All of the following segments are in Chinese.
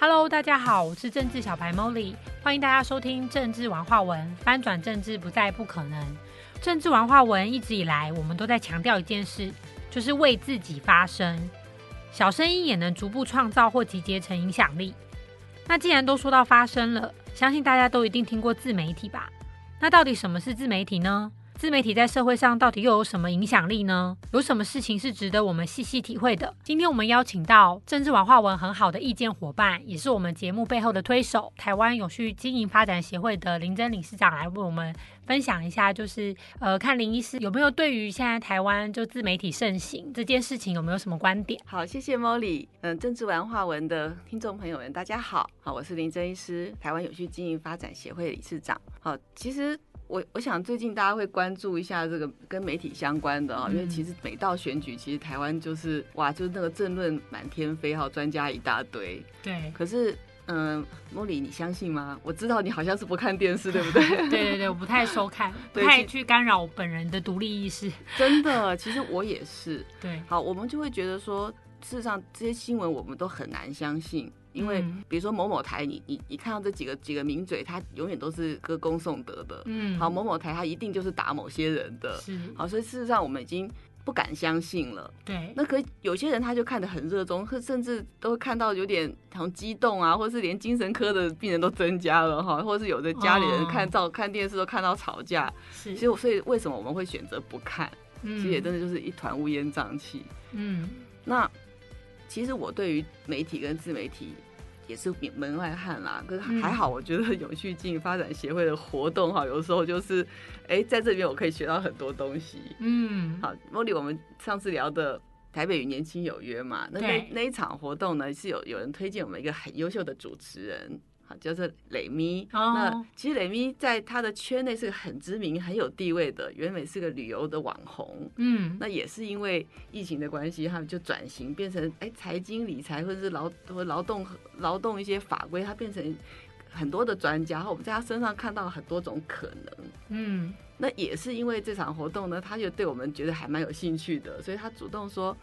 Hello，大家好，我是政治小白 Molly，欢迎大家收听政治玩话文，翻转政治不再不可能。政治玩话文一直以来，我们都在强调一件事，就是为自己发声，小声音也能逐步创造或集结成影响力。那既然都说到发声了，相信大家都一定听过自媒体吧？那到底什么是自媒体呢？自媒体在社会上到底又有什么影响力呢？有什么事情是值得我们细细体会的？今天我们邀请到政治文化文很好的意见伙伴，也是我们节目背后的推手——台湾永续经营发展协会的林真理事长来为我们分享一下，就是呃，看林医师有没有对于现在台湾就自媒体盛行这件事情有没有什么观点？好，谢谢 Molly。嗯，政治文化文的听众朋友们，大家好，好，我是林真医师，台湾永续经营发展协会理事长。好，其实。我我想最近大家会关注一下这个跟媒体相关的啊，因为其实每到选举，其实台湾就是哇，就是那个政论满天飞哈，专家一大堆。对。可是，嗯，莫莉，你相信吗？我知道你好像是不看电视，对不对？对对对，我不太收看，不太去干扰本人的独立意识。真的，其实我也是。对。好，我们就会觉得说，事实上这些新闻我们都很难相信。因为比如说某某台，你你你看到这几个几个名嘴，他永远都是歌功颂德的。嗯，好，某某台他一定就是打某些人的。是，好，所以事实上我们已经不敢相信了。对，那可有些人他就看得很热衷，甚至都会看到有点很激动啊，或是连精神科的病人都增加了哈，或是有的家里人看照看电视都看到吵架。是，其实所以为什么我们会选择不看？其实也真的就是一团乌烟瘴气。嗯，那其实我对于媒体跟自媒体。也是门外汉啦，可是还好，我觉得永续经营发展协会的活动哈，有时候就是，哎，在这边我可以学到很多东西。嗯，好，茉莉，我们上次聊的台北与年轻有约嘛，那那那一场活动呢，是有有人推荐我们一个很优秀的主持人。叫做雷咪，那其实雷咪在他的圈内是个很知名、很有地位的，原本是个旅游的网红。嗯，那也是因为疫情的关系，他们就转型变成哎财经理财或者是劳或劳动劳动一些法规，他变成很多的专家。我们在他身上看到很多种可能。嗯，那也是因为这场活动呢，他就对我们觉得还蛮有兴趣的，所以他主动说，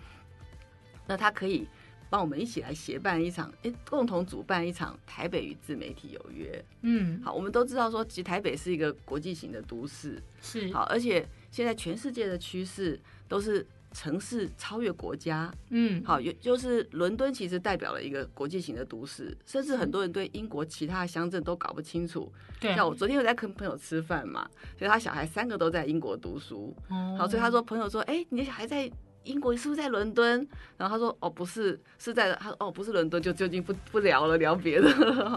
那他可以。帮我们一起来协办一场，哎，共同主办一场台北与自媒体有约。嗯，好，我们都知道说，其实台北是一个国际型的都市，是好，而且现在全世界的趋势都是城市超越国家。嗯，好，有就是伦敦其实代表了一个国际型的都市，甚至很多人对英国其他的乡镇都搞不清楚。对，像我昨天有在跟朋友吃饭嘛，所以他小孩三个都在英国读书。哦，好，所以他说朋友说，哎，你的小孩在。英国是不是在伦敦？然后他说：“哦，不是，是在他说哦，不是伦敦，就究竟不不聊了，聊别的。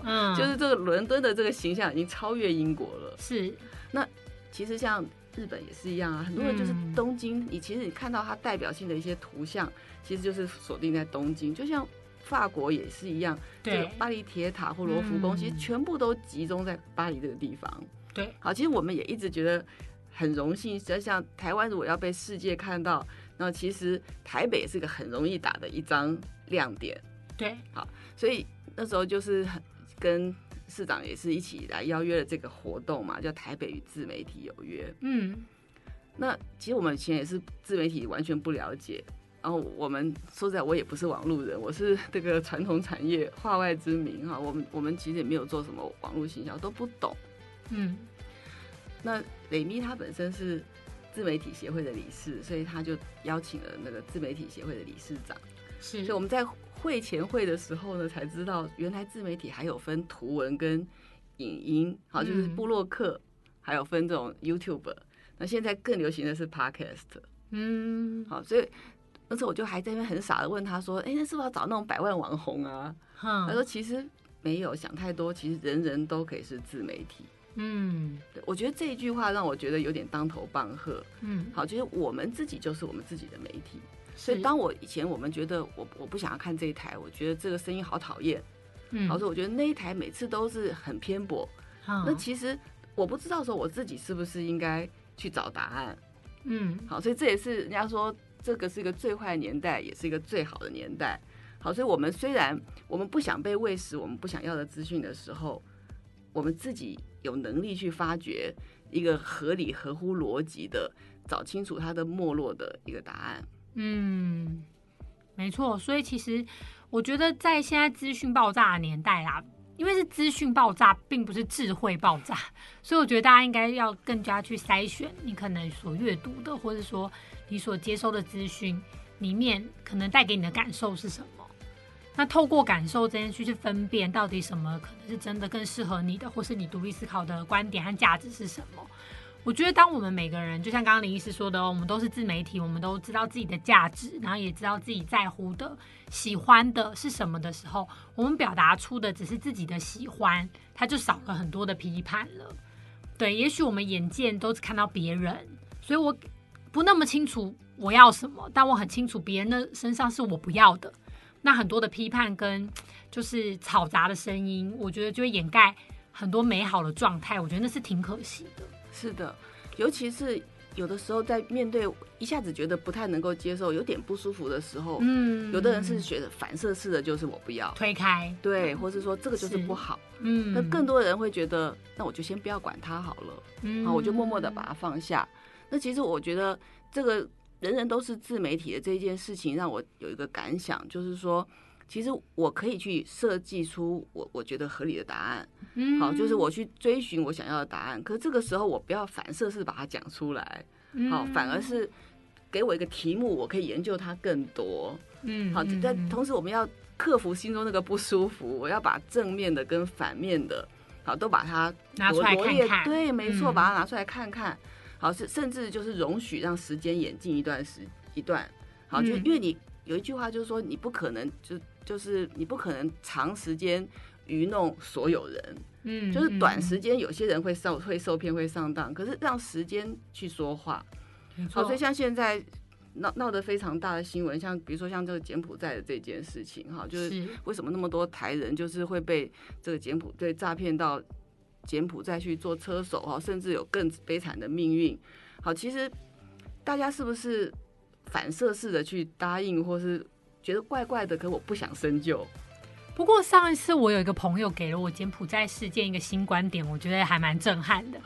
嗯，就是这个伦敦的这个形象已经超越英国了。是，那其实像日本也是一样啊，很多人就是东京，你其实你看到它代表性的一些图像，其实就是锁定在东京。就像法国也是一样，对，巴黎铁塔或罗浮宫，其实全部都集中在巴黎这个地方。对，好，其实我们也一直觉得很荣幸，就像台湾如果要被世界看到。那其实台北是个很容易打的一张亮点，对，好，所以那时候就是跟市长也是一起来邀约了这个活动嘛，叫台北与自媒体有约。嗯，那其实我们以前也是自媒体完全不了解，然后我们说实在，我也不是网路人，我是这个传统产业化外之民哈，我们我们其实也没有做什么网络行销，都不懂。嗯，那雷咪他本身是。自媒体协会的理事，所以他就邀请了那个自媒体协会的理事长。是，所以我们在会前会的时候呢，才知道原来自媒体还有分图文跟影音，好，就是布洛克，还有分这种 YouTube。那现在更流行的是 Podcast。嗯，好，所以那时候我就还在那边很傻的问他说：“哎，那是不是要找那种百万网红啊？”他说：“其实没有想太多，其实人人都可以是自媒体。”嗯，对，我觉得这一句话让我觉得有点当头棒喝。嗯，好，就是我们自己就是我们自己的媒体，所以当我以前我们觉得我我不想要看这一台，我觉得这个声音好讨厌。嗯，好，说我觉得那一台每次都是很偏颇。那其实我不知道说我自己是不是应该去找答案。嗯，好，所以这也是人家说这个是一个最坏的年代，也是一个最好的年代。好，所以我们虽然我们不想被喂食我们不想要的资讯的时候，我们自己。有能力去发掘一个合理、合乎逻辑的，找清楚它的没落的一个答案。嗯，没错。所以其实我觉得在现在资讯爆炸的年代啦，因为是资讯爆炸，并不是智慧爆炸，所以我觉得大家应该要更加去筛选你可能所阅读的，或者说你所接收的资讯里面可能带给你的感受是什么。那透过感受这件事去分辨，到底什么可能是真的更适合你的，或是你独立思考的观点和价值是什么？我觉得，当我们每个人，就像刚刚林医师说的，我们都是自媒体，我们都知道自己的价值，然后也知道自己在乎的、喜欢的是什么的时候，我们表达出的只是自己的喜欢，它就少了很多的批判了。对，也许我们眼见都只看到别人，所以我不那么清楚我要什么，但我很清楚别人的身上是我不要的。那很多的批判跟就是嘈杂的声音，我觉得就会掩盖很多美好的状态。我觉得那是挺可惜的。是的，尤其是有的时候在面对一下子觉得不太能够接受、有点不舒服的时候，嗯，有的人是觉得反射式的就是我不要推开，对，或是说这个就是不好，嗯，那更多人会觉得那我就先不要管他好了，嗯，我就默默的把它放下。那其实我觉得这个。人人都是自媒体的这件事情，让我有一个感想，就是说，其实我可以去设计出我我觉得合理的答案，嗯，好，就是我去追寻我想要的答案。可是这个时候，我不要反射式把它讲出来，好，反而是给我一个题目，我可以研究它更多，嗯，好，但同时我们要克服心中那个不舒服，我要把正面的跟反面的，好，都把它拿出来看看，对，没错，把它拿出来看看。好，是甚至就是容许让时间演进一段时一段，好，就因为你有一句话就是说，你不可能就就是你不可能长时间愚弄所有人，嗯，就是短时间有些人会受会受骗会上当，可是让时间去说话，好，所以像现在闹闹得非常大的新闻，像比如说像这个柬埔寨的这件事情，哈，就是。为什么那么多台人就是会被这个柬埔寨诈骗到。柬埔寨去做车手哈，甚至有更悲惨的命运。好，其实大家是不是反射式的去答应，或是觉得怪怪的？可我不想深究。不过上一次我有一个朋友给了我柬埔寨事件一个新观点，我觉得还蛮震撼的。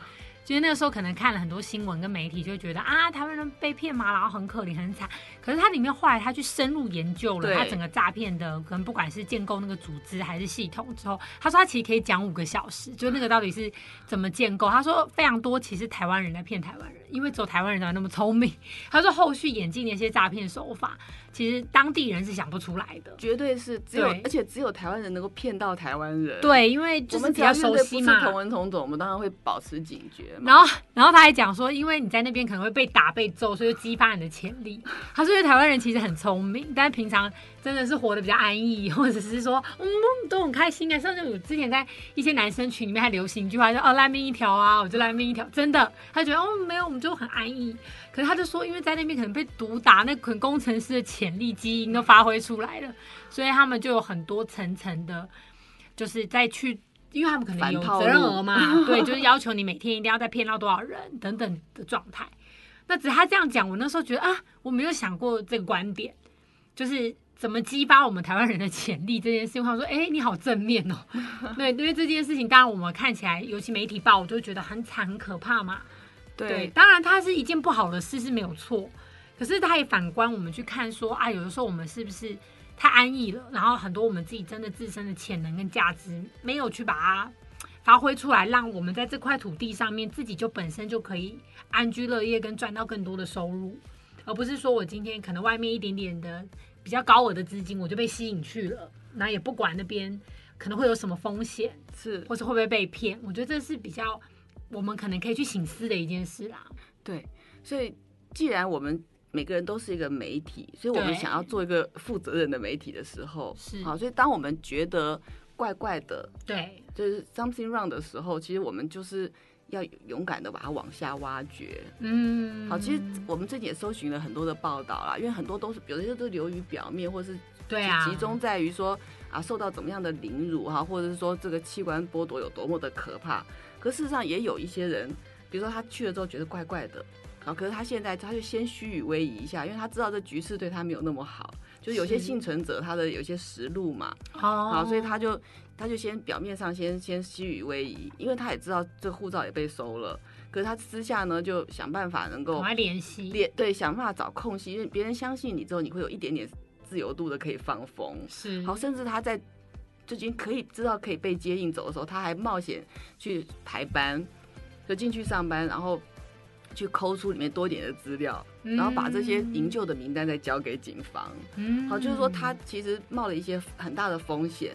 就是那个时候可能看了很多新闻跟媒体，就觉得啊，台湾人被骗嘛，然后很可怜很惨。可是他里面后来他去深入研究了他整个诈骗的，可能不管是建构那个组织还是系统之后，他说他其实可以讲五个小时，就那个到底是怎么建构。他说非常多，其实台湾人在骗台湾人，因为只有台湾人才那么聪明。他说后续演进那些诈骗手法。其实当地人是想不出来的，绝对是只有，而且只有台湾人能够骗到台湾人。对，因为就是比较熟悉嘛，同文同种，我们当然会保持警觉。然后，然后他还讲说，因为你在那边可能会被打被揍，所以就激发你的潜力。他说，因为台湾人其实很聪明，但是平常真的是活得比较安逸，或者是说，嗯，都很开心啊。甚至我之前在一些男生群里面还流行一句话，就哦，烂命一条啊，我就烂命一条。真的，他觉得哦，没有，我们就很安逸。可是他就说，因为在那边可能被毒打，那可能工程师的潜力基因都发挥出来了，所以他们就有很多层层的，就是再去，因为他们可能有责任额嘛，对，就是要求你每天一定要再骗到多少人等等的状态。那只是他这样讲，我那时候觉得啊，我没有想过这个观点，就是怎么激发我们台湾人的潜力这件事情。他说，哎，你好正面哦，对，因为这件事情，当然我们看起来，尤其媒体报，我就觉得很惨很可怕嘛。对，当然它是一件不好的事是没有错，可是它也反观我们去看说啊，有的时候我们是不是太安逸了？然后很多我们自己真的自身的潜能跟价值没有去把它发挥出来，让我们在这块土地上面自己就本身就可以安居乐业跟赚到更多的收入，而不是说我今天可能外面一点点的比较高额的资金我就被吸引去了，那也不管那边可能会有什么风险，是或是会不会被骗？我觉得这是比较。我们可能可以去醒思的一件事啦。对，所以既然我们每个人都是一个媒体，所以我们想要做一个负责任的媒体的时候，是好。所以当我们觉得怪怪的，对，就是 something wrong 的时候，其实我们就是要勇敢的把它往下挖掘。嗯，好。其实我们最近也搜寻了很多的报道啦，因为很多都是有些都流于表面，或是对啊，集中在于说啊受到怎么样的凌辱哈，或者是说这个器官剥夺有多么的可怕。可事实上也有一些人，比如说他去了之后觉得怪怪的，啊，可是他现在他就先虚与委蛇一下，因为他知道这局势对他没有那么好，就是有些幸存者他的有些实录嘛，好，所以他就他就先表面上先先虚与委蛇，因为他也知道这护照也被收了，可是他私下呢就想办法能够联系联对想办法找空隙，因为别人相信你之后，你会有一点点。自由度的可以放风，是好，甚至他在最近可以知道可以被接应走的时候，他还冒险去排班，就进去上班，然后去抠出里面多点的资料，然后把这些营救的名单再交给警方。嗯，好，就是说他其实冒了一些很大的风险，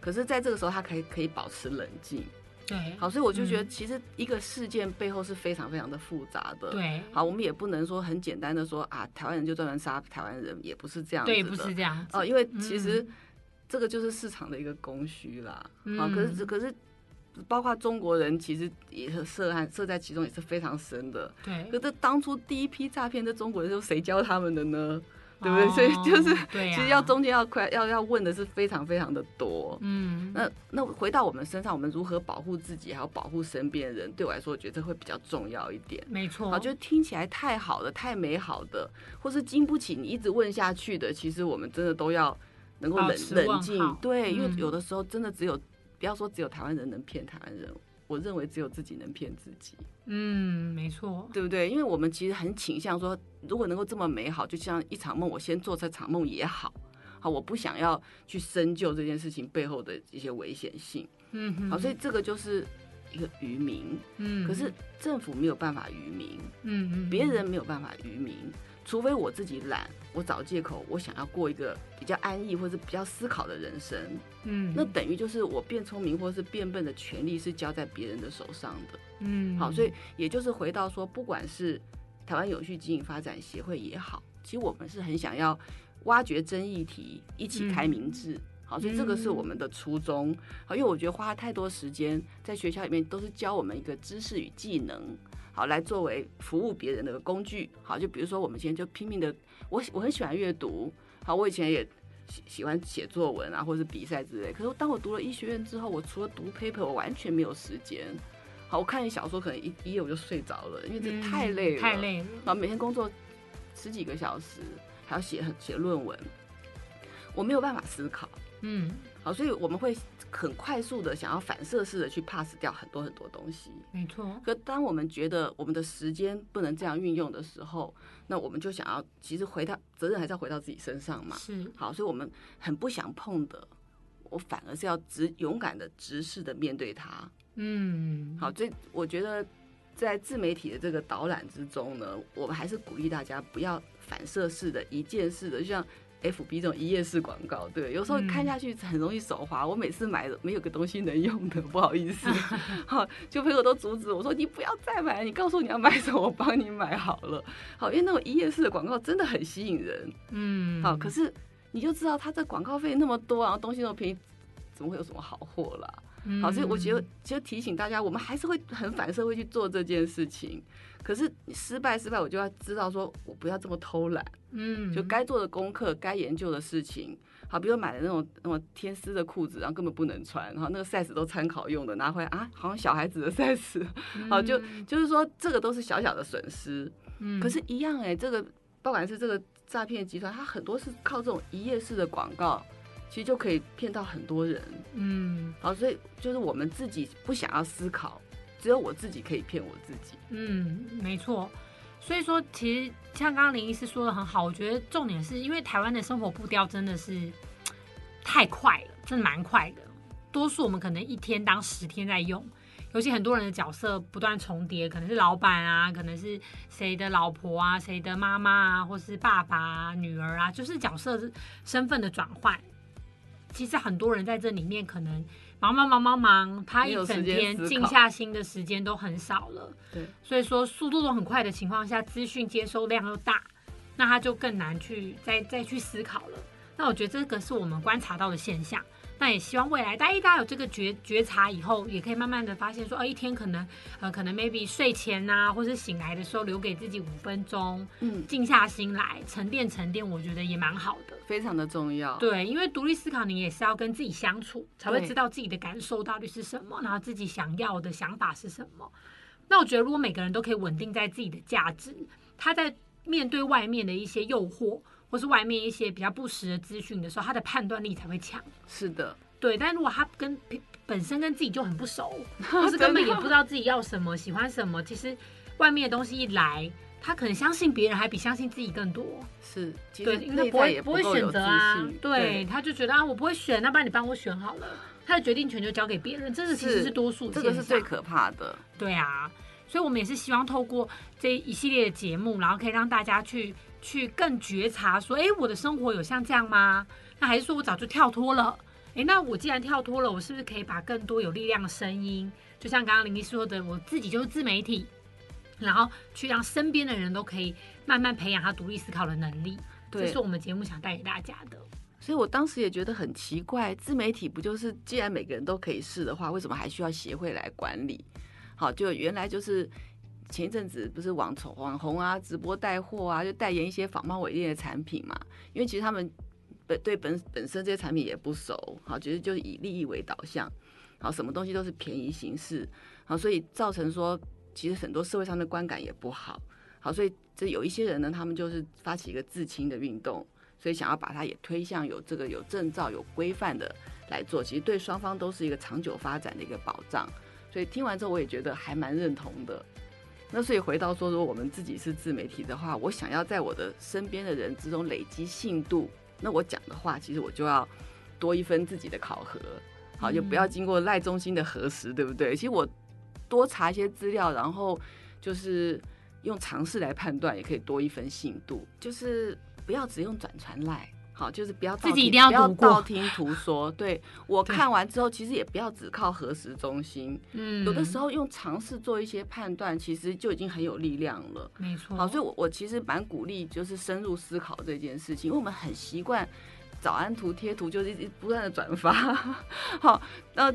可是在这个时候他可以可以保持冷静。对，好，所以我就觉得其实一个事件背后是非常非常的复杂的。对，好，我们也不能说很简单的说啊，台湾人就专门杀台湾人，也不是这样。对，不是这样。哦，因为其实这个就是市场的一个供需啦。好，可是可是包括中国人其实也是涉案涉在其中也是非常深的。对，可这当初第一批诈骗的中国人是谁教他们的呢？对不对？所以就是，其实要中间要快，要要问的是非常非常的多。嗯，那那回到我们身上，我们如何保护自己，还有保护身边人，对我来说，我觉得会比较重要一点。没错，啊，就听起来太好了，太美好的，或是经不起你一直问下去的，其实我们真的都要能够冷冷静。对，因为有的时候真的只有，不要说只有台湾人能骗台湾人。我认为只有自己能骗自己。嗯，没错，对不对？因为我们其实很倾向说，如果能够这么美好，就像一场梦，我先做这场梦也好。好，我不想要去深究这件事情背后的一些危险性。嗯，好，所以这个就是一个渔民。嗯，可是政府没有办法渔民。嗯嗯，别人没有办法渔民。除非我自己懒，我找借口，我想要过一个比较安逸或者比较思考的人生，嗯，那等于就是我变聪明或是变笨的权利是交在别人的手上的，嗯，好，所以也就是回到说，不管是台湾有序经营发展协会也好，其实我们是很想要挖掘争议题，一起开明智，好，所以这个是我们的初衷，好，因为我觉得花太多时间在学校里面都是教我们一个知识与技能。好，来作为服务别人的工具。好，就比如说我们今天就拼命的，我我很喜欢阅读。好，我以前也喜喜欢写作文啊，或者是比赛之类。可是当我读了医学院之后，我除了读 paper，我完全没有时间。好，我看一小说可能一一页我就睡着了，因为这太累了，太累了。然后每天工作十几个小时，还要写写论文，我没有办法思考。嗯，好，所以我们会。很快速的想要反射式的去 pass 掉很多很多东西，没错。可当我们觉得我们的时间不能这样运用的时候，那我们就想要其实回到责任还是要回到自己身上嘛。是。好，所以我们很不想碰的，我反而是要直勇敢的直视的面对它。嗯。好，这我觉得在自媒体的这个导览之中呢，我们还是鼓励大家不要反射式的一件事的，就像。F B 这种一页式广告，对，有时候看下去很容易手滑。我每次买没有个东西能用的，不好意思，好，就朋友都阻止我说：“你不要再买，你告诉我你要买什么，我帮你买好了。”好，因为那种一页式的广告真的很吸引人，嗯，好，可是你就知道他这广告费那么多，然后东西那么便宜，怎么会有什么好货啦？好，所以我觉得就提醒大家，我们还是会很反射会去做这件事情。可是失败失败，我就要知道说，我不要这么偷懒。嗯，就该做的功课、该研究的事情，好，比如买的那种那种天丝的裤子，然后根本不能穿，然后那个 size 都参考用的，拿回来啊，好像小孩子的 size，好，就就是说这个都是小小的损失。嗯，可是，一样哎，这个不管是这个诈骗集团，它很多是靠这种一页式的广告，其实就可以骗到很多人。嗯，好，所以就是我们自己不想要思考。只有我自己可以骗我自己。嗯，没错。所以说，其实像刚刚林医师说的很好，我觉得重点是因为台湾的生活步调真的是太快了，真的蛮快的。多数我们可能一天当十天在用，尤其很多人的角色不断重叠，可能是老板啊，可能是谁的老婆啊，谁的妈妈啊，或是爸爸、啊、女儿啊，就是角色身份的转换。其实很多人在这里面可能。忙忙忙忙忙，他一整天静下心的时间都很少了。对，所以说速度都很快的情况下，资讯接收量又大，那他就更难去再再去思考了。那我觉得这个是我们观察到的现象。那也希望未来大家大家有这个觉觉察以后，也可以慢慢的发现说，哦，一天可能呃可能 maybe 睡前呐，或是醒来的时候留给自己五分钟，嗯，静下心来沉淀沉淀，我觉得也蛮好的，非常的重要。对，因为独立思考，你也是要跟自己相处，才会知道自己的感受到底是什么，然后自己想要的想法是什么。那我觉得如果每个人都可以稳定在自己的价值，他在面对外面的一些诱惑。或是外面一些比较不实的资讯的时候，他的判断力才会强。是的，对。但如果他跟本身跟自己就很不熟，或是根本也不知道自己要什么、喜欢什么，其实外面的东西一来，他可能相信别人还比相信自己更多。是，对，因为不会不会选择啊。对，他就觉得啊，我不会选，那不然你帮我选好了。他的决定权就交给别人，这是其实是多数，这个是最可怕的。对啊，所以我们也是希望透过这一系列的节目，然后可以让大家去去更觉察，说，哎，我的生活有像这样吗？那还是说我早就跳脱了？哎，那我既然跳脱了，我是不是可以把更多有力量的声音，就像刚刚林医师说的，我自己就是自媒体，然后去让身边的人都可以慢慢培养他独立思考的能力。这是我们节目想带给大家的。所以我当时也觉得很奇怪，自媒体不就是既然每个人都可以试的话，为什么还需要协会来管理？好，就原来就是前一阵子不是网红网红啊，直播带货啊，就代言一些仿冒伪劣的产品嘛。因为其实他们本对本本身这些产品也不熟，好，其实就是以利益为导向，好，什么东西都是便宜行事，好，所以造成说其实很多社会上的观感也不好，好，所以这有一些人呢，他们就是发起一个自清的运动。所以想要把它也推向有这个有证照、有规范的来做，其实对双方都是一个长久发展的一个保障。所以听完之后，我也觉得还蛮认同的。那所以回到说，如果我们自己是自媒体的话，我想要在我的身边的人之中累积信度，那我讲的话，其实我就要多一分自己的考核，好，就不要经过赖中心的核实，对不对？其实我多查一些资料，然后就是用尝试来判断，也可以多一分信度，就是。不要只用转传赖，好，就是不要自己一定要不要道听途说。对我看完之后，其实也不要只靠核实中心。嗯，有的时候用尝试做一些判断，其实就已经很有力量了。没错。好，所以，我我其实蛮鼓励，就是深入思考这件事情，因为我们很习惯早安图贴图，就是一直不断的转发。好，那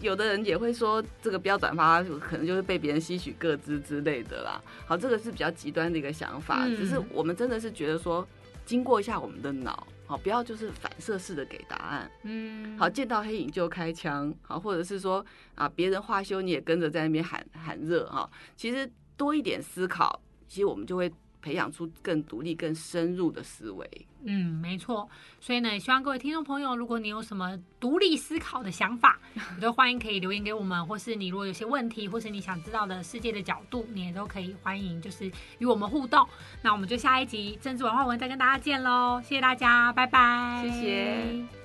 有的人也会说，这个不要转发，可能就是被别人吸取各资之类的啦。好，这个是比较极端的一个想法。只是我们真的是觉得说。经过一下我们的脑，好，不要就是反射式的给答案，嗯，好，见到黑影就开枪，好，或者是说啊，别人话休你也跟着在那边喊喊热，哈，其实多一点思考，其实我们就会。培养出更独立、更深入的思维。嗯，没错。所以呢，希望各位听众朋友，如果你有什么独立思考的想法，你都欢迎可以留言给我们，或是你如果有些问题，或是你想知道的世界的角度，你也都可以欢迎，就是与我们互动。那我们就下一集政治文化文再跟大家见喽，谢谢大家，拜拜，谢谢。